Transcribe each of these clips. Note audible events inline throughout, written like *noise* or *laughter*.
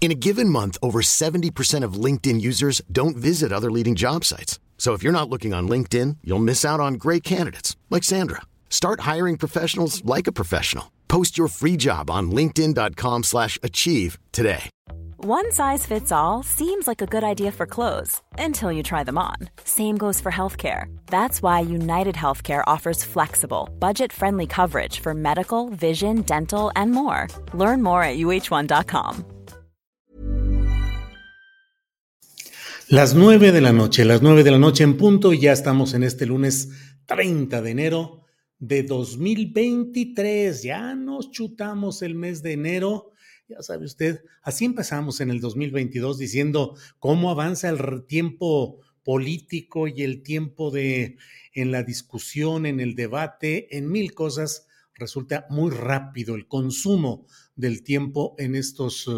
In a given month, over 70% of LinkedIn users don't visit other leading job sites. So if you're not looking on LinkedIn, you'll miss out on great candidates like Sandra. Start hiring professionals like a professional. Post your free job on linkedin.com/achieve today. One size fits all seems like a good idea for clothes until you try them on. Same goes for healthcare. That's why United Healthcare offers flexible, budget-friendly coverage for medical, vision, dental, and more. Learn more at uh1.com. Las nueve de la noche, las nueve de la noche en punto, y ya estamos en este lunes 30 de enero de 2023. Ya nos chutamos el mes de enero. Ya sabe usted, así empezamos en el 2022 diciendo cómo avanza el tiempo político y el tiempo de en la discusión, en el debate, en mil cosas. Resulta muy rápido el consumo del tiempo en estos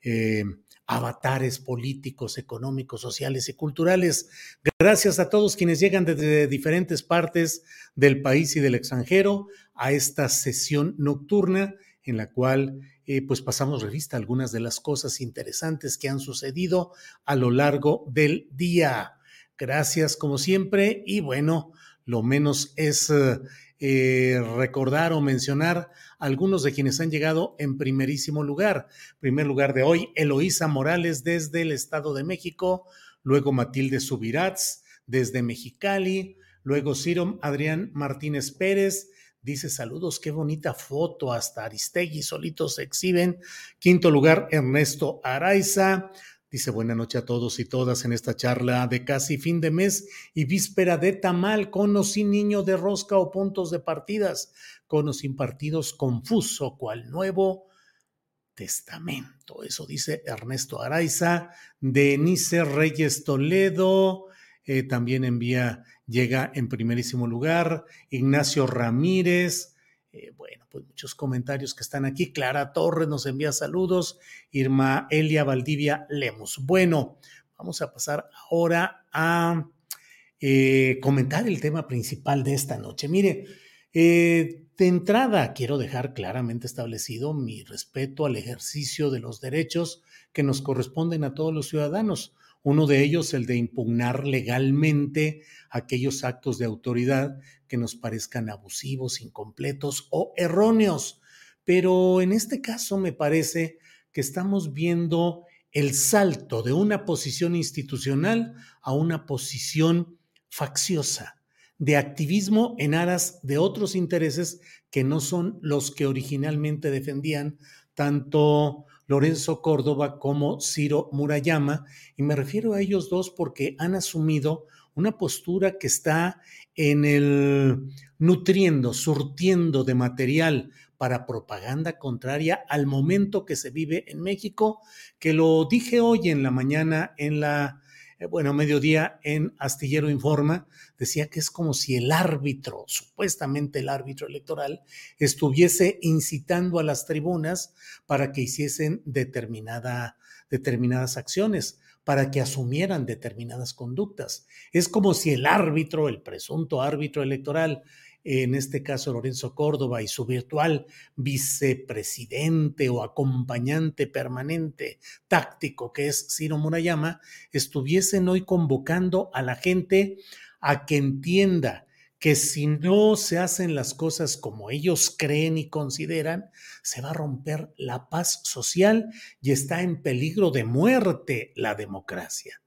eh, avatares políticos, económicos, sociales y culturales. Gracias a todos quienes llegan desde diferentes partes del país y del extranjero a esta sesión nocturna en la cual eh, pues pasamos revista algunas de las cosas interesantes que han sucedido a lo largo del día. Gracias como siempre y bueno, lo menos es eh, recordar o mencionar algunos de quienes han llegado en primerísimo lugar. Primer lugar de hoy, Eloísa Morales desde el Estado de México, luego Matilde Subirats desde Mexicali, luego Ciro Adrián Martínez Pérez. Dice saludos, qué bonita foto, hasta Aristegui solitos se exhiben. Quinto lugar, Ernesto Araiza. Dice buena noche a todos y todas en esta charla de casi fin de mes y víspera de tamal, con o sin niño de rosca o puntos de partidas, con o sin partidos confuso, cual nuevo testamento. Eso dice Ernesto Araiza, Denise Reyes Toledo, eh, también envía, llega en primerísimo lugar, Ignacio Ramírez, eh, bueno, pues muchos comentarios que están aquí. Clara Torres nos envía saludos. Irma Elia Valdivia Lemos. Bueno, vamos a pasar ahora a eh, comentar el tema principal de esta noche. Mire, eh, de entrada quiero dejar claramente establecido mi respeto al ejercicio de los derechos que nos corresponden a todos los ciudadanos. Uno de ellos, el de impugnar legalmente aquellos actos de autoridad que nos parezcan abusivos, incompletos o erróneos. Pero en este caso me parece que estamos viendo el salto de una posición institucional a una posición facciosa, de activismo en aras de otros intereses que no son los que originalmente defendían tanto Lorenzo Córdoba como Ciro Murayama, y me refiero a ellos dos porque han asumido una postura que está en el nutriendo, surtiendo de material para propaganda contraria al momento que se vive en México, que lo dije hoy en la mañana en la bueno, mediodía en Astillero Informa, decía que es como si el árbitro, supuestamente el árbitro electoral, estuviese incitando a las tribunas para que hiciesen determinada, determinadas acciones, para que asumieran determinadas conductas. Es como si el árbitro, el presunto árbitro electoral, en este caso Lorenzo Córdoba y su virtual vicepresidente o acompañante permanente táctico que es Ciro Murayama, estuviesen hoy convocando a la gente a que entienda que si no se hacen las cosas como ellos creen y consideran, se va a romper la paz social y está en peligro de muerte la democracia.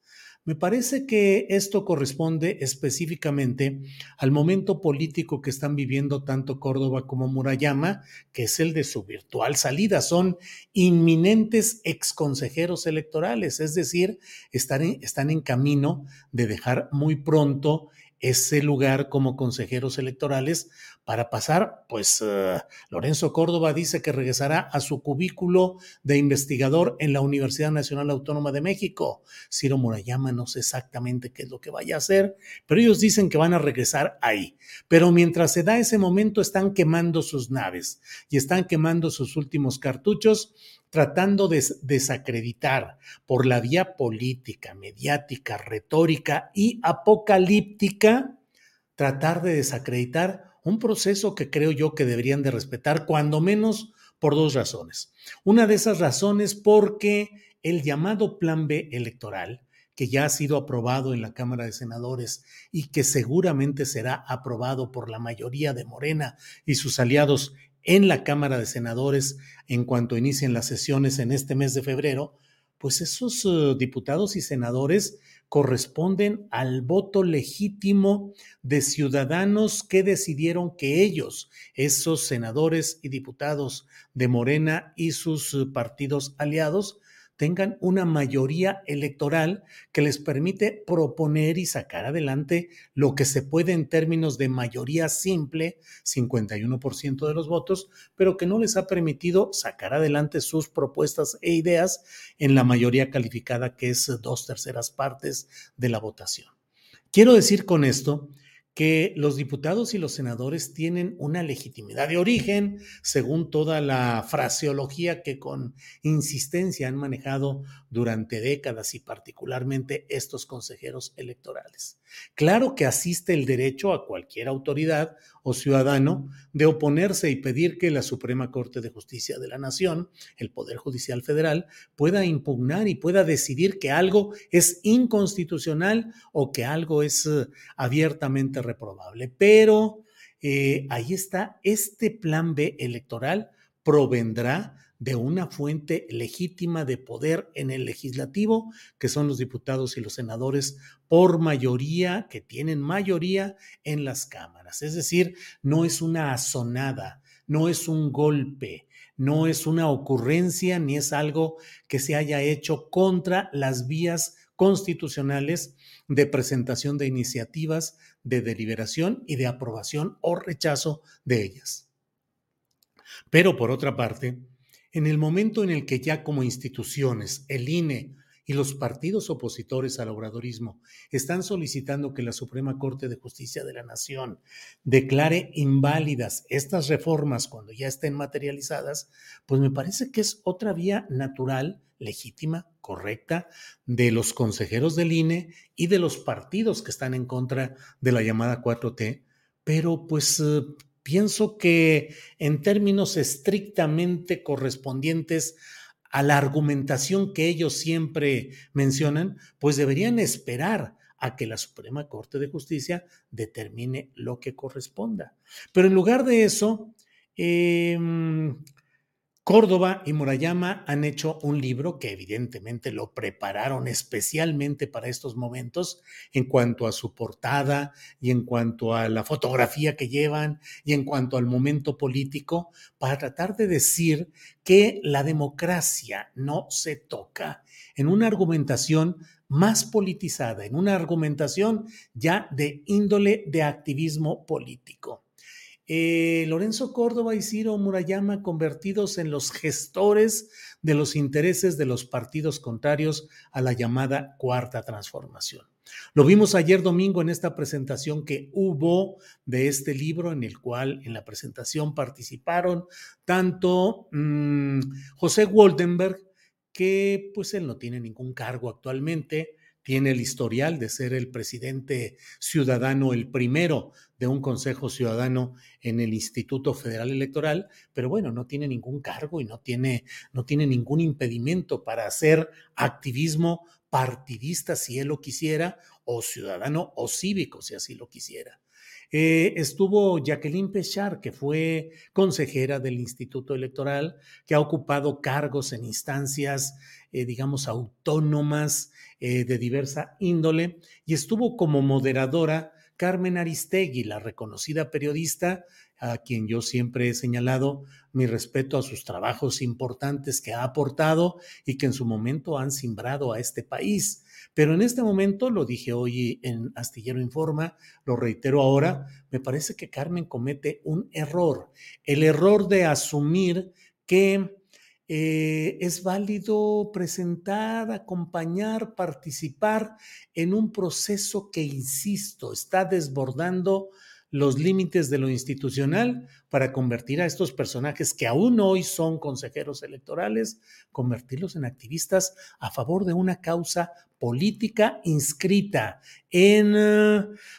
Me parece que esto corresponde específicamente al momento político que están viviendo tanto Córdoba como Murayama, que es el de su virtual salida. Son inminentes exconsejeros electorales, es decir, están en, están en camino de dejar muy pronto ese lugar como consejeros electorales para pasar, pues uh, Lorenzo Córdoba dice que regresará a su cubículo de investigador en la Universidad Nacional Autónoma de México. Ciro Murayama no sé exactamente qué es lo que vaya a hacer, pero ellos dicen que van a regresar ahí. Pero mientras se da ese momento están quemando sus naves y están quemando sus últimos cartuchos tratando de desacreditar por la vía política, mediática, retórica y apocalíptica, tratar de desacreditar un proceso que creo yo que deberían de respetar, cuando menos por dos razones. Una de esas razones porque el llamado Plan B electoral, que ya ha sido aprobado en la Cámara de Senadores y que seguramente será aprobado por la mayoría de Morena y sus aliados en la Cámara de Senadores en cuanto inicien las sesiones en este mes de febrero, pues esos uh, diputados y senadores corresponden al voto legítimo de ciudadanos que decidieron que ellos, esos senadores y diputados de Morena y sus uh, partidos aliados, tengan una mayoría electoral que les permite proponer y sacar adelante lo que se puede en términos de mayoría simple, 51% de los votos, pero que no les ha permitido sacar adelante sus propuestas e ideas en la mayoría calificada, que es dos terceras partes de la votación. Quiero decir con esto que los diputados y los senadores tienen una legitimidad de origen, según toda la fraseología que con insistencia han manejado durante décadas y particularmente estos consejeros electorales. Claro que asiste el derecho a cualquier autoridad o ciudadano de oponerse y pedir que la Suprema Corte de Justicia de la Nación, el Poder Judicial Federal, pueda impugnar y pueda decidir que algo es inconstitucional o que algo es eh, abiertamente reprobable. Pero eh, ahí está, este plan B electoral provendrá de una fuente legítima de poder en el legislativo, que son los diputados y los senadores por mayoría, que tienen mayoría en las cámaras. Es decir, no es una azonada, no es un golpe, no es una ocurrencia ni es algo que se haya hecho contra las vías constitucionales de presentación de iniciativas, de deliberación y de aprobación o rechazo de ellas. Pero por otra parte, en el momento en el que ya como instituciones, el INE y los partidos opositores al obradorismo están solicitando que la Suprema Corte de Justicia de la Nación declare inválidas estas reformas cuando ya estén materializadas, pues me parece que es otra vía natural, legítima, correcta de los consejeros del INE y de los partidos que están en contra de la llamada 4T, pero pues eh, pienso que en términos estrictamente correspondientes a la argumentación que ellos siempre mencionan, pues deberían esperar a que la Suprema Corte de Justicia determine lo que corresponda. Pero en lugar de eso, eh, Córdoba y Murayama han hecho un libro que evidentemente lo prepararon especialmente para estos momentos en cuanto a su portada y en cuanto a la fotografía que llevan y en cuanto al momento político para tratar de decir que la democracia no se toca en una argumentación más politizada, en una argumentación ya de índole de activismo político. Eh, Lorenzo Córdoba y Ciro Murayama convertidos en los gestores de los intereses de los partidos contrarios a la llamada cuarta transformación. Lo vimos ayer domingo en esta presentación que hubo de este libro, en el cual en la presentación participaron tanto mm, José Woldenberg, que pues él no tiene ningún cargo actualmente, tiene el historial de ser el presidente ciudadano, el primero de un Consejo Ciudadano en el Instituto Federal Electoral, pero bueno, no tiene ningún cargo y no tiene, no tiene ningún impedimento para hacer activismo partidista si él lo quisiera, o ciudadano o cívico si así lo quisiera. Eh, estuvo Jacqueline Pechar, que fue consejera del Instituto Electoral, que ha ocupado cargos en instancias, eh, digamos, autónomas eh, de diversa índole, y estuvo como moderadora Carmen Aristegui, la reconocida periodista, a quien yo siempre he señalado mi respeto a sus trabajos importantes que ha aportado y que en su momento han simbrado a este país. Pero en este momento, lo dije hoy en Astillero Informa, lo reitero ahora, me parece que Carmen comete un error, el error de asumir que eh, es válido presentar, acompañar, participar en un proceso que, insisto, está desbordando los límites de lo institucional para convertir a estos personajes que aún hoy son consejeros electorales, convertirlos en activistas a favor de una causa política inscrita en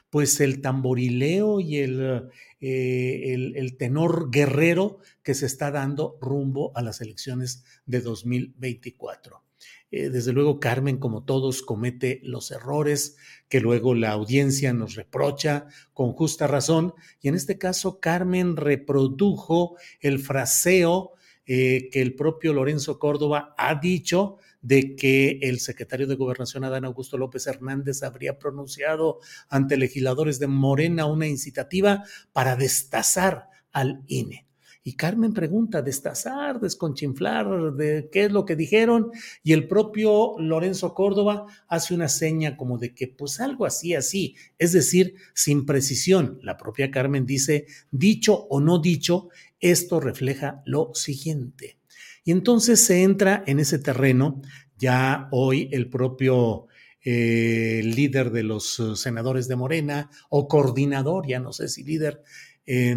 pues el tamborileo y el, eh, el, el tenor guerrero que se está dando rumbo a las elecciones de 2024. Eh, desde luego, Carmen, como todos, comete los errores que luego la audiencia nos reprocha con justa razón. Y en este caso, Carmen reprodujo el fraseo eh, que el propio Lorenzo Córdoba ha dicho de que el secretario de Gobernación, Adán Augusto López Hernández, habría pronunciado ante legisladores de Morena una incitativa para destazar al INE. Y Carmen pregunta, destazar, desconchinflar, de qué es lo que dijeron, y el propio Lorenzo Córdoba hace una seña como de que pues algo así, así, es decir, sin precisión. La propia Carmen dice, dicho o no dicho, esto refleja lo siguiente. Y entonces se entra en ese terreno, ya hoy el propio eh, líder de los senadores de Morena, o coordinador, ya no sé si líder, eh,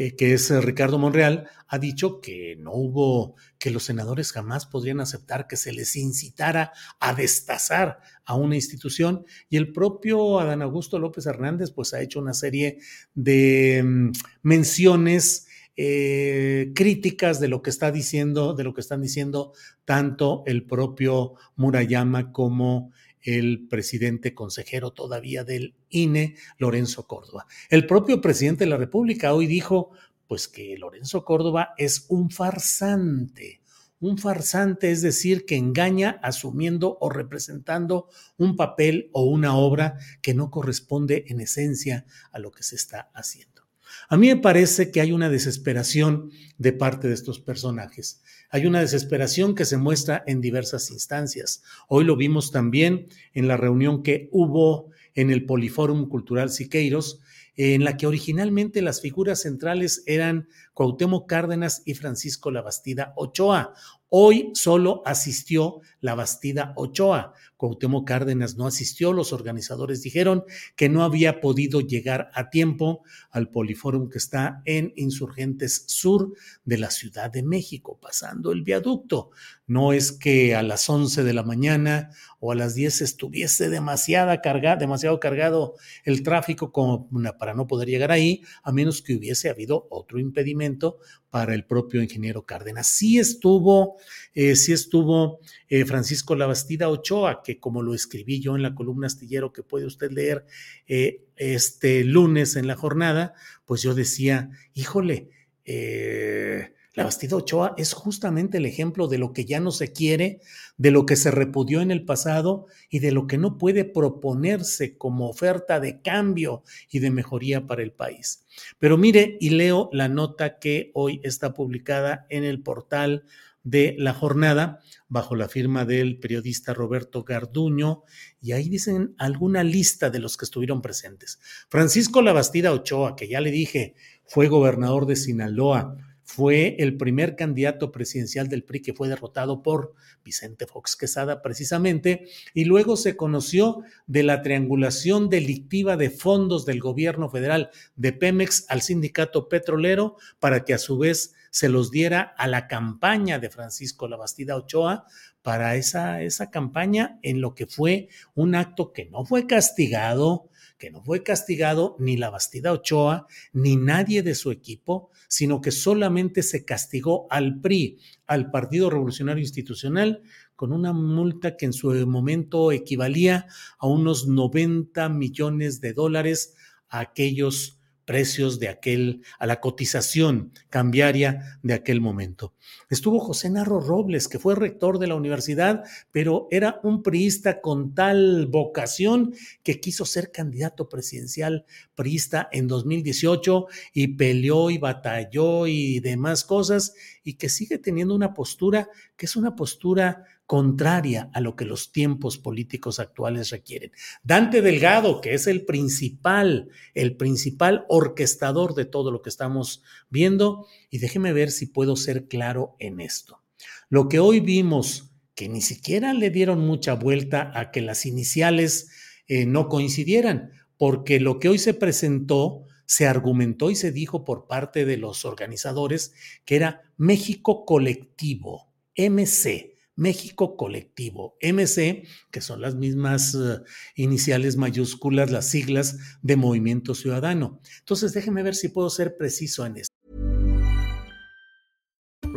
eh, que es eh, Ricardo Monreal, ha dicho que no hubo, que los senadores jamás podrían aceptar que se les incitara a destazar a una institución. Y el propio Adán Augusto López Hernández, pues ha hecho una serie de mm, menciones eh, críticas de lo que está diciendo, de lo que están diciendo tanto el propio Murayama como el presidente consejero todavía del INE, Lorenzo Córdoba. El propio presidente de la República hoy dijo, pues que Lorenzo Córdoba es un farsante. Un farsante es decir, que engaña asumiendo o representando un papel o una obra que no corresponde en esencia a lo que se está haciendo. A mí me parece que hay una desesperación de parte de estos personajes. Hay una desesperación que se muestra en diversas instancias. Hoy lo vimos también en la reunión que hubo en el Poliforum Cultural Siqueiros, en la que originalmente las figuras centrales eran Cuauhtémoc Cárdenas y Francisco Labastida Ochoa. Hoy solo asistió Labastida Ochoa. Cuauhtémoc Cárdenas no asistió. Los organizadores dijeron que no había podido llegar a tiempo al Poliforum que está en Insurgentes Sur de la Ciudad de México, pasando el viaducto. No es que a las 11 de la mañana o a las 10 estuviese demasiada carga, demasiado cargado el tráfico como para no poder llegar ahí, a menos que hubiese habido otro impedimento para el propio ingeniero Cárdenas. Sí estuvo, eh, sí estuvo eh, Francisco Labastida Ochoa, que como lo escribí yo en la columna astillero que puede usted leer eh, este lunes en la jornada, pues yo decía, híjole, eh, la Bastida Ochoa es justamente el ejemplo de lo que ya no se quiere, de lo que se repudió en el pasado y de lo que no puede proponerse como oferta de cambio y de mejoría para el país. Pero mire y leo la nota que hoy está publicada en el portal de la jornada bajo la firma del periodista Roberto Garduño y ahí dicen alguna lista de los que estuvieron presentes. Francisco Labastida Ochoa, que ya le dije, fue gobernador de Sinaloa, fue el primer candidato presidencial del PRI que fue derrotado por Vicente Fox Quesada precisamente, y luego se conoció de la triangulación delictiva de fondos del gobierno federal de Pemex al sindicato petrolero para que a su vez se los diera a la campaña de Francisco Labastida Ochoa para esa, esa campaña en lo que fue un acto que no fue castigado, que no fue castigado ni la Bastida Ochoa, ni nadie de su equipo, sino que solamente se castigó al PRI, al Partido Revolucionario Institucional, con una multa que en su momento equivalía a unos 90 millones de dólares a aquellos precios de aquel, a la cotización cambiaria de aquel momento. Estuvo José Narro Robles, que fue rector de la universidad, pero era un priista con tal vocación que quiso ser candidato presidencial priista en 2018 y peleó y batalló y demás cosas, y que sigue teniendo una postura que es una postura contraria a lo que los tiempos políticos actuales requieren. Dante Delgado, que es el principal, el principal orquestador de todo lo que estamos viendo, y déjeme ver si puedo ser claro en esto. Lo que hoy vimos, que ni siquiera le dieron mucha vuelta a que las iniciales eh, no coincidieran, porque lo que hoy se presentó se argumentó y se dijo por parte de los organizadores que era México Colectivo, MC México Colectivo, MC, que son las mismas uh, iniciales mayúsculas, las siglas de Movimiento Ciudadano. Entonces, déjeme ver si puedo ser preciso en esto.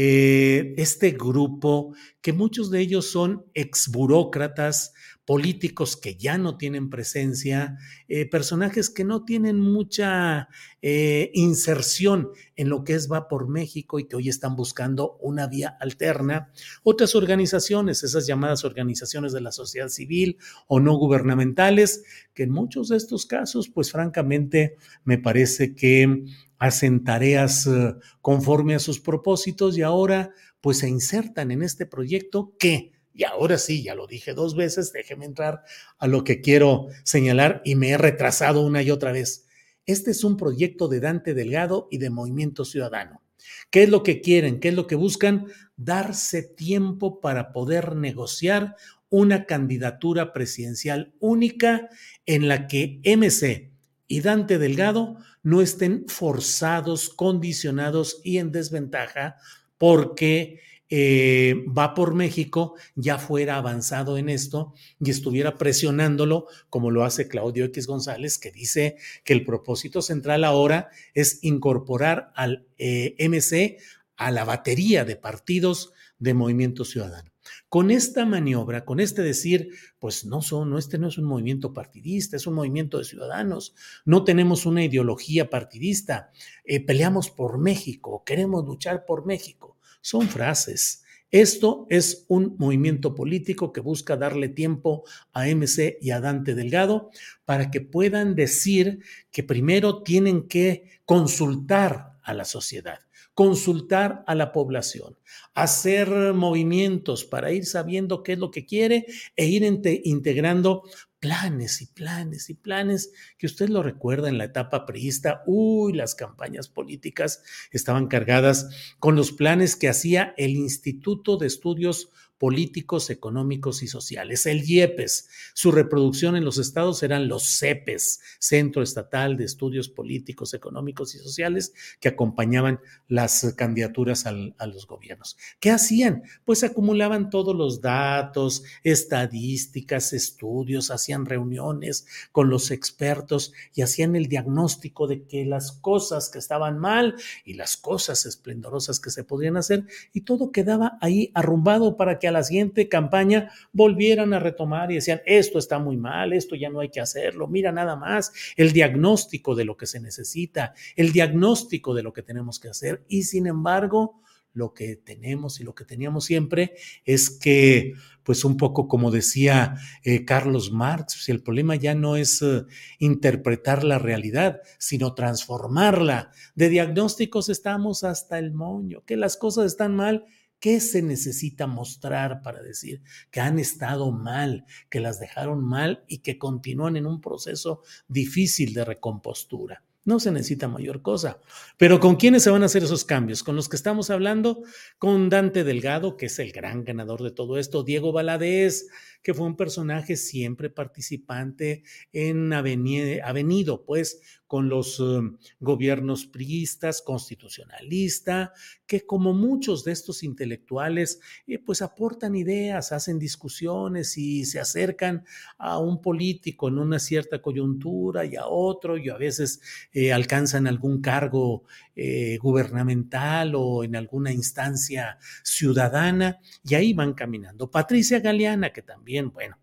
Eh, este grupo, que muchos de ellos son exburócratas, políticos que ya no tienen presencia, eh, personajes que no tienen mucha eh, inserción en lo que es Va por México y que hoy están buscando una vía alterna. Otras organizaciones, esas llamadas organizaciones de la sociedad civil o no gubernamentales, que en muchos de estos casos, pues francamente, me parece que hacen tareas eh, conforme a sus propósitos y ahora pues se insertan en este proyecto que, y ahora sí, ya lo dije dos veces, déjeme entrar a lo que quiero señalar y me he retrasado una y otra vez. Este es un proyecto de Dante Delgado y de Movimiento Ciudadano. ¿Qué es lo que quieren? ¿Qué es lo que buscan? Darse tiempo para poder negociar una candidatura presidencial única en la que MC y Dante Delgado no estén forzados, condicionados y en desventaja porque eh, va por México ya fuera avanzado en esto y estuviera presionándolo como lo hace Claudio X González, que dice que el propósito central ahora es incorporar al eh, MC a la batería de partidos de Movimiento Ciudadano. Con esta maniobra, con este decir, pues no son, no, este no es un movimiento partidista, es un movimiento de ciudadanos, no tenemos una ideología partidista, eh, peleamos por México, queremos luchar por México, son frases. Esto es un movimiento político que busca darle tiempo a MC y a Dante Delgado para que puedan decir que primero tienen que consultar a la sociedad consultar a la población, hacer movimientos para ir sabiendo qué es lo que quiere e ir integrando planes y planes y planes que usted lo recuerda en la etapa priista. Uy, las campañas políticas estaban cargadas con los planes que hacía el Instituto de Estudios políticos, económicos y sociales, el IEPES. Su reproducción en los estados eran los CEPES, Centro Estatal de Estudios Políticos, Económicos y Sociales, que acompañaban las candidaturas a los gobiernos. ¿Qué hacían? Pues acumulaban todos los datos, estadísticas, estudios, hacían reuniones con los expertos y hacían el diagnóstico de que las cosas que estaban mal y las cosas esplendorosas que se podrían hacer y todo quedaba ahí arrumbado para que a la siguiente campaña volvieran a retomar y decían, esto está muy mal, esto ya no hay que hacerlo, mira nada más el diagnóstico de lo que se necesita, el diagnóstico de lo que tenemos que hacer y sin embargo lo que tenemos y lo que teníamos siempre es que, pues un poco como decía eh, Carlos Marx, el problema ya no es eh, interpretar la realidad, sino transformarla. De diagnósticos estamos hasta el moño, que las cosas están mal ¿Qué se necesita mostrar para decir que han estado mal, que las dejaron mal y que continúan en un proceso difícil de recompostura? No se necesita mayor cosa. Pero ¿con quiénes se van a hacer esos cambios? Con los que estamos hablando, con Dante Delgado, que es el gran ganador de todo esto, Diego Valadez, que fue un personaje siempre participante en avenido, pues, con los um, gobiernos priistas, constitucionalista, que como muchos de estos intelectuales, eh, pues aportan ideas, hacen discusiones y se acercan a un político en una cierta coyuntura y a otro, y a veces eh, alcanzan algún cargo eh, gubernamental o en alguna instancia ciudadana, y ahí van caminando. Patricia Galeana, que también, bueno,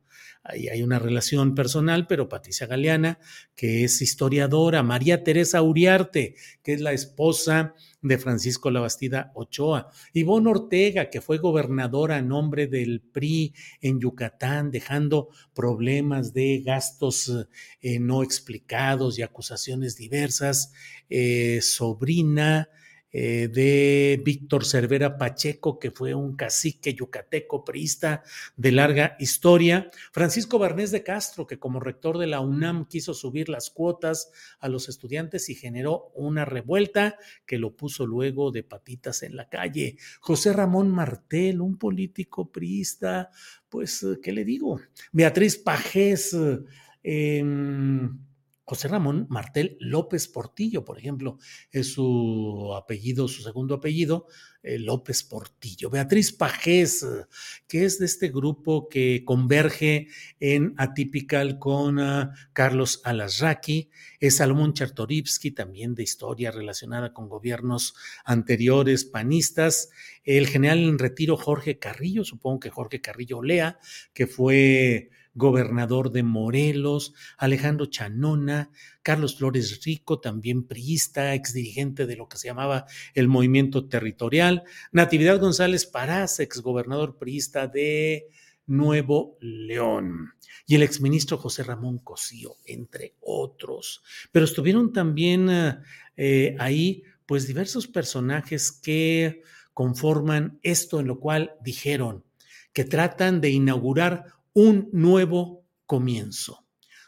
Ahí hay una relación personal, pero Patricia Galeana, que es historiadora, María Teresa Uriarte, que es la esposa de Francisco Labastida Ochoa, Ivonne Ortega, que fue gobernadora a nombre del PRI en Yucatán, dejando problemas de gastos eh, no explicados y acusaciones diversas, eh, sobrina eh, de Víctor Cervera Pacheco, que fue un cacique yucateco priista de larga historia, Francisco Barnés de Castro, que como rector de la UNAM quiso subir las cuotas a los estudiantes y generó una revuelta que lo puso luego de patitas en la calle, José Ramón Martel, un político priista, pues, ¿qué le digo? Beatriz Pajés, eh, José Ramón Martel López Portillo, por ejemplo, es su apellido, su segundo apellido, López Portillo. Beatriz Pajés, que es de este grupo que converge en Atypical con uh, Carlos Alasraqui, es Salomón Chertorivsky, también de historia relacionada con gobiernos anteriores panistas, el general en retiro Jorge Carrillo, supongo que Jorge Carrillo Lea, que fue gobernador de Morelos, Alejandro Chanona, Carlos Flores Rico, también priista, exdirigente de lo que se llamaba el movimiento territorial, Natividad González Parás, exgobernador priista de Nuevo León, y el exministro José Ramón Cosío, entre otros. Pero estuvieron también eh, ahí, pues, diversos personajes que conforman esto en lo cual dijeron que tratan de inaugurar un nuevo comienzo.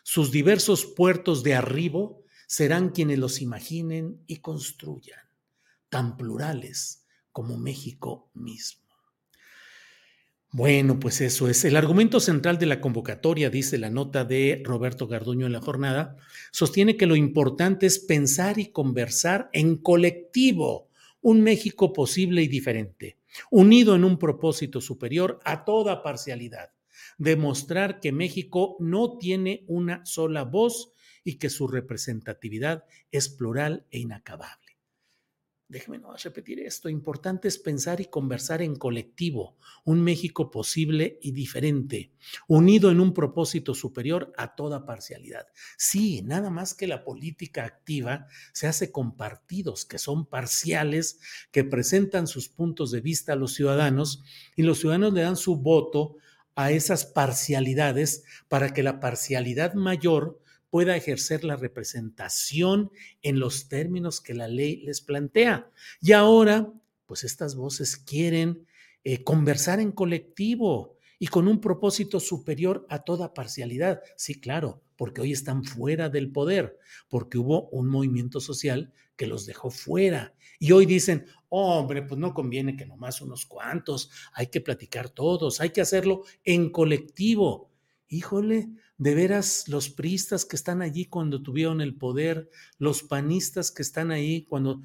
Sus diversos puertos de arribo serán quienes los imaginen y construyan, tan plurales como México mismo. Bueno, pues eso es. El argumento central de la convocatoria, dice la nota de Roberto Garduño en la jornada, sostiene que lo importante es pensar y conversar en colectivo un México posible y diferente, unido en un propósito superior a toda parcialidad demostrar que México no tiene una sola voz y que su representatividad es plural e inacabable. Déjeme no repetir esto. Importante es pensar y conversar en colectivo, un México posible y diferente, unido en un propósito superior a toda parcialidad. Sí, nada más que la política activa se hace con partidos que son parciales, que presentan sus puntos de vista a los ciudadanos y los ciudadanos le dan su voto a esas parcialidades para que la parcialidad mayor pueda ejercer la representación en los términos que la ley les plantea. Y ahora, pues estas voces quieren eh, conversar en colectivo y con un propósito superior a toda parcialidad. Sí, claro, porque hoy están fuera del poder, porque hubo un movimiento social que los dejó fuera. Y hoy dicen, hombre, pues no conviene que nomás unos cuantos, hay que platicar todos, hay que hacerlo en colectivo. Híjole, de veras los priistas que están allí cuando tuvieron el poder, los panistas que están ahí cuando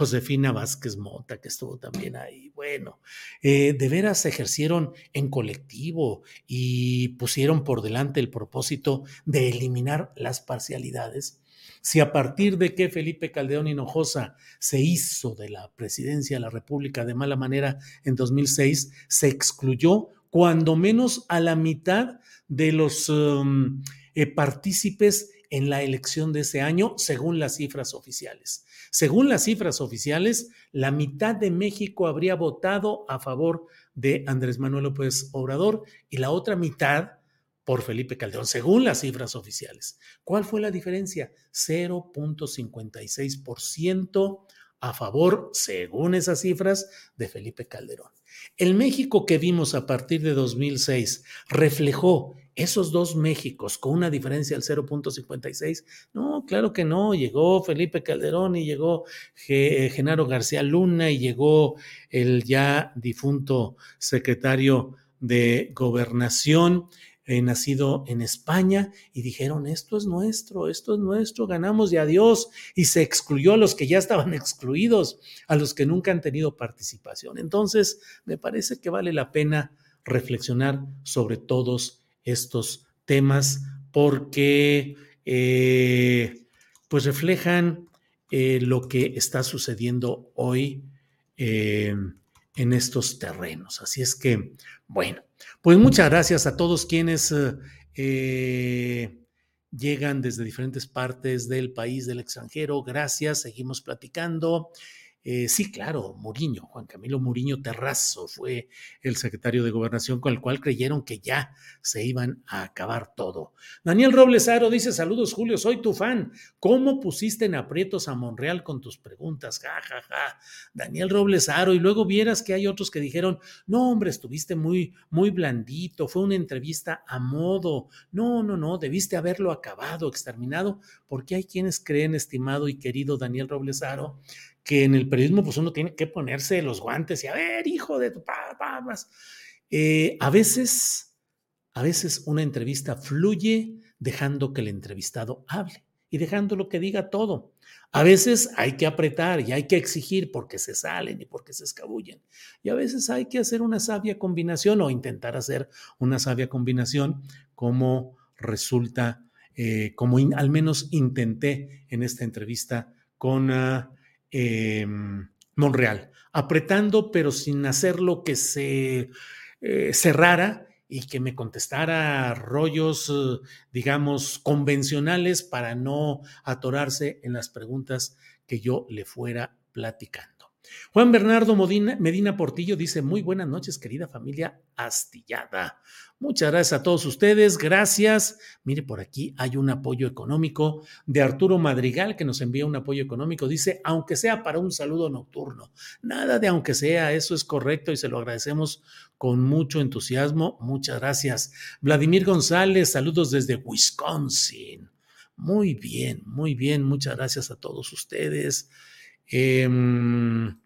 Josefina Vázquez Mota, que estuvo también ahí. Bueno, eh, de veras ejercieron en colectivo y pusieron por delante el propósito de eliminar las parcialidades. Si a partir de que Felipe Caldeón Hinojosa se hizo de la presidencia de la República de mala manera en 2006, se excluyó cuando menos a la mitad de los um, eh, partícipes en la elección de ese año, según las cifras oficiales. Según las cifras oficiales, la mitad de México habría votado a favor de Andrés Manuel López Obrador y la otra mitad por Felipe Calderón, según las cifras oficiales. ¿Cuál fue la diferencia? 0.56% a favor, según esas cifras, de Felipe Calderón. El México que vimos a partir de 2006 reflejó esos dos Méxicos con una diferencia del 0.56. No, claro que no. Llegó Felipe Calderón y llegó Genaro García Luna y llegó el ya difunto secretario de Gobernación eh, nacido en España, y dijeron, esto es nuestro, esto es nuestro, ganamos y adiós, y se excluyó a los que ya estaban *laughs* excluidos, a los que nunca han tenido participación. Entonces, me parece que vale la pena reflexionar sobre todos estos temas porque eh, pues reflejan eh, lo que está sucediendo hoy en estos terrenos. Así es que, bueno, pues muchas gracias a todos quienes eh, eh, llegan desde diferentes partes del país, del extranjero. Gracias, seguimos platicando. Eh, sí, claro, Muriño, Juan Camilo Muriño Terrazo fue el secretario de gobernación con el cual creyeron que ya se iban a acabar todo. Daniel Robles Aro dice, saludos Julio, soy tu fan. ¿Cómo pusiste en aprietos a Monreal con tus preguntas? Ja, ja, ja. Daniel Robles Aro, y luego vieras que hay otros que dijeron, no hombre, estuviste muy, muy blandito, fue una entrevista a modo. No, no, no, debiste haberlo acabado, exterminado, porque hay quienes creen, estimado y querido Daniel Robles Aro, que en el periodismo pues uno tiene que ponerse los guantes y a ver, hijo de tu papá, eh, a veces, a veces una entrevista fluye dejando que el entrevistado hable y dejando lo que diga todo. A veces hay que apretar y hay que exigir porque se salen y porque se escabullen. Y a veces hay que hacer una sabia combinación o intentar hacer una sabia combinación como resulta, eh, como al menos intenté en esta entrevista con uh, Em, Monreal, apretando pero sin hacer lo que se eh, cerrara y que me contestara rollos, eh, digamos, convencionales para no atorarse en las preguntas que yo le fuera platicando. Juan Bernardo Medina Portillo dice, muy buenas noches, querida familia astillada. Muchas gracias a todos ustedes, gracias. Mire, por aquí hay un apoyo económico de Arturo Madrigal que nos envía un apoyo económico. Dice, aunque sea para un saludo nocturno. Nada de aunque sea, eso es correcto y se lo agradecemos con mucho entusiasmo. Muchas gracias. Vladimir González, saludos desde Wisconsin. Muy bien, muy bien. Muchas gracias a todos ustedes. Em,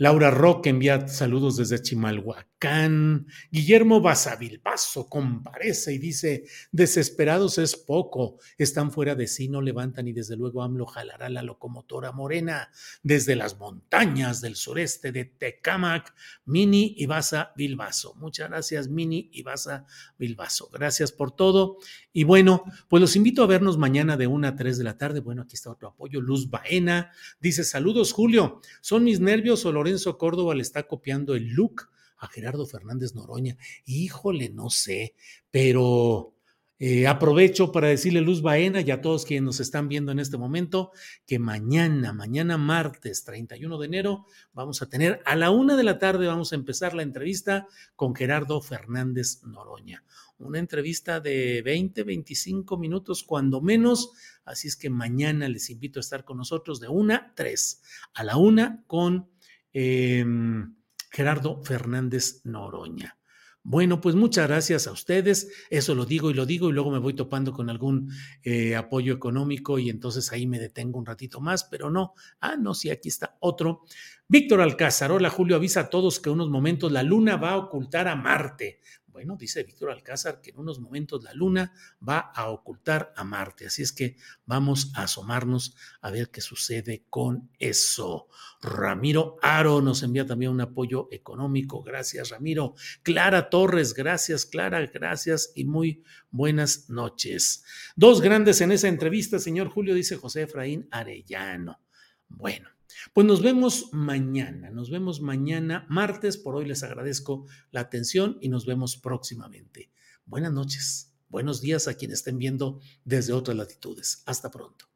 Laura Roque envía saludos desde Chimalhuacán. Guillermo Basavilbaso comparece y dice: Desesperados es poco, están fuera de sí, no levantan y desde luego AMLO jalará la locomotora morena desde las montañas del sureste de Tecámac, Mini Ibasa Bilbaso. Muchas gracias, Mini Ibasa Bilbaso. Gracias por todo. Y bueno, pues los invito a vernos mañana de 1 a 3 de la tarde. Bueno, aquí está otro apoyo. Luz Baena dice: Saludos, Julio. ¿Son mis nervios o Lorenzo Córdoba le está copiando el look a Gerardo Fernández Noroña. Híjole, no sé, pero eh, aprovecho para decirle Luz Baena y a todos quienes nos están viendo en este momento que mañana, mañana martes 31 de enero, vamos a tener a la una de la tarde, vamos a empezar la entrevista con Gerardo Fernández Noroña. Una entrevista de 20, 25 minutos, cuando menos. Así es que mañana les invito a estar con nosotros de una tres, a la una con Em, Gerardo Fernández Noroña. Bueno, pues muchas gracias a ustedes. Eso lo digo y lo digo y luego me voy topando con algún eh, apoyo económico y entonces ahí me detengo un ratito más, pero no. Ah, no, sí, aquí está otro. Víctor Alcázar, hola Julio, avisa a todos que unos momentos la luna va a ocultar a Marte. Bueno, dice Víctor Alcázar que en unos momentos la Luna va a ocultar a Marte. Así es que vamos a asomarnos a ver qué sucede con eso. Ramiro Aro nos envía también un apoyo económico. Gracias, Ramiro. Clara Torres, gracias, Clara, gracias y muy buenas noches. Dos grandes en esa entrevista, señor Julio, dice José Efraín Arellano. Bueno. Pues nos vemos mañana, nos vemos mañana martes. Por hoy les agradezco la atención y nos vemos próximamente. Buenas noches, buenos días a quienes estén viendo desde otras latitudes. Hasta pronto.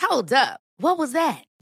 Hold up, what was that?